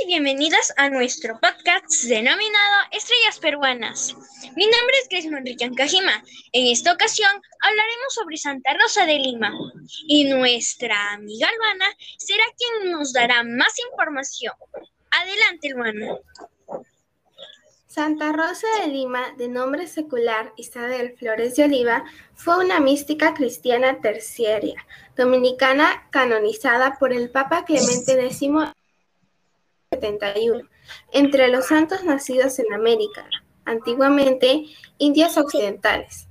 Y bienvenidas a nuestro podcast denominado Estrellas Peruanas. Mi nombre es Grace Manrique Ancajima. En esta ocasión hablaremos sobre Santa Rosa de Lima y nuestra amiga Luana será quien nos dará más información. Adelante, Luana. Santa Rosa de Lima, de nombre secular Isabel Flores de Oliva, fue una mística cristiana terciaria, dominicana canonizada por el Papa Clemente X entre los santos nacidos en América, antiguamente Indias Occidentales.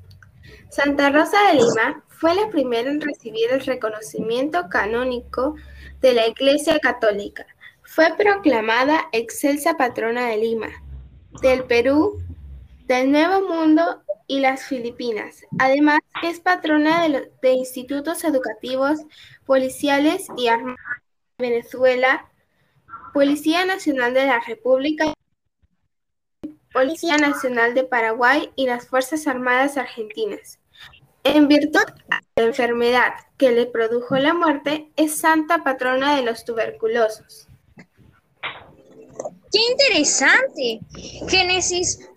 Santa Rosa de Lima fue la primera en recibir el reconocimiento canónico de la Iglesia Católica. Fue proclamada excelsa patrona de Lima, del Perú, del Nuevo Mundo y las Filipinas. Además, es patrona de, de institutos educativos, policiales y armados de Venezuela, Policía Nacional de la República, Policía Nacional de Paraguay y las Fuerzas Armadas Argentinas. En virtud de la enfermedad que le produjo la muerte, es santa patrona de los tuberculosos. ¡Qué interesante! Génesis,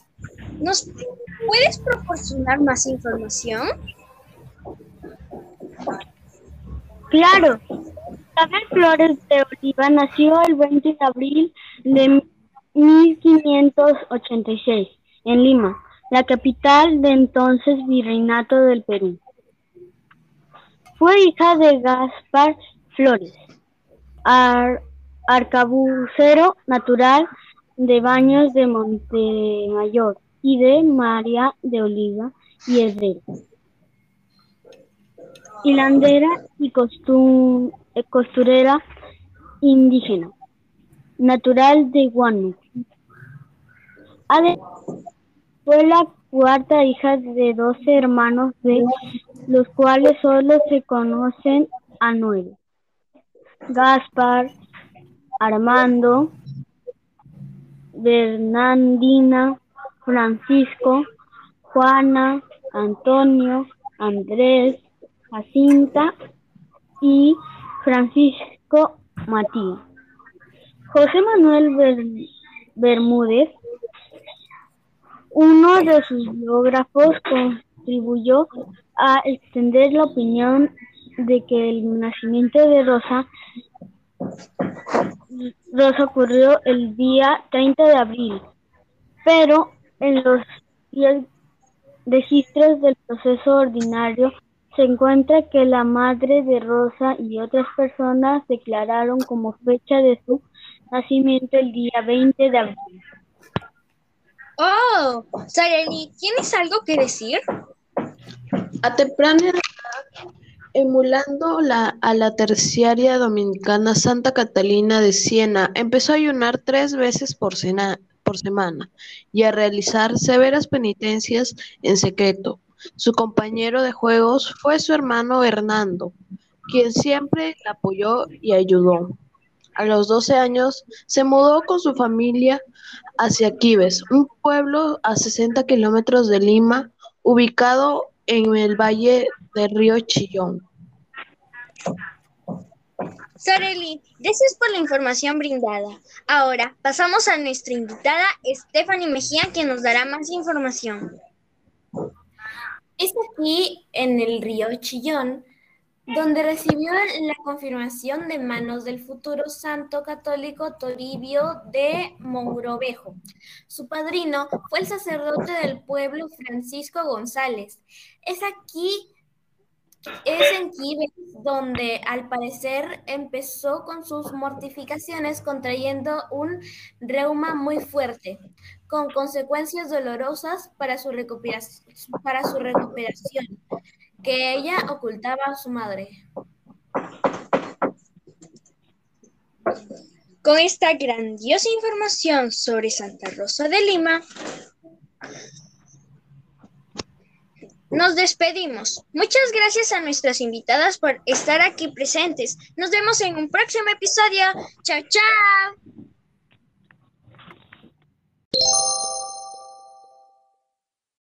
¿nos puedes proporcionar más información? Claro, Isabel Flores de Oliva nació el 20 de abril de 1586 en Lima, la capital de entonces Virreinato del Perú. Fue hija de Gaspar Flores, arcabucero natural de Baños de Montemayor y de María de Oliva y Edrero. Hilandera y costumbre costurera indígena, natural de Guanu. Fue la cuarta hija de doce hermanos, de los cuales solo se conocen a nueve. Gaspar, Armando, Bernardina, Francisco, Juana, Antonio, Andrés, Jacinta y Francisco Matías. José Manuel Bermúdez, uno de sus biógrafos, contribuyó a extender la opinión de que el nacimiento de Rosa, Rosa ocurrió el día 30 de abril, pero en los registros del proceso ordinario se encuentra que la madre de Rosa y otras personas declararon como fecha de su nacimiento el día 20 de abril. Oh, Sareli, ¿tienes algo que decir? A temprana edad, emulando la, a la terciaria dominicana Santa Catalina de Siena, empezó a ayunar tres veces por, por semana y a realizar severas penitencias en secreto. Su compañero de juegos fue su hermano Hernando, quien siempre la apoyó y ayudó. A los 12 años se mudó con su familia hacia Quibes, un pueblo a 60 kilómetros de Lima, ubicado en el valle del río Chillón. Sareli, gracias por la información brindada. Ahora pasamos a nuestra invitada Stephanie Mejía, quien nos dará más información. Es aquí, en el río Chillón, donde recibió la confirmación de manos del futuro santo católico Toribio de Mogrovejo. Su padrino fue el sacerdote del pueblo Francisco González. Es aquí, es en Quibes, donde al parecer empezó con sus mortificaciones contrayendo un reuma muy fuerte con consecuencias dolorosas para su, recuperación, para su recuperación, que ella ocultaba a su madre. Con esta grandiosa información sobre Santa Rosa de Lima, nos despedimos. Muchas gracias a nuestras invitadas por estar aquí presentes. Nos vemos en un próximo episodio. Chao, chao.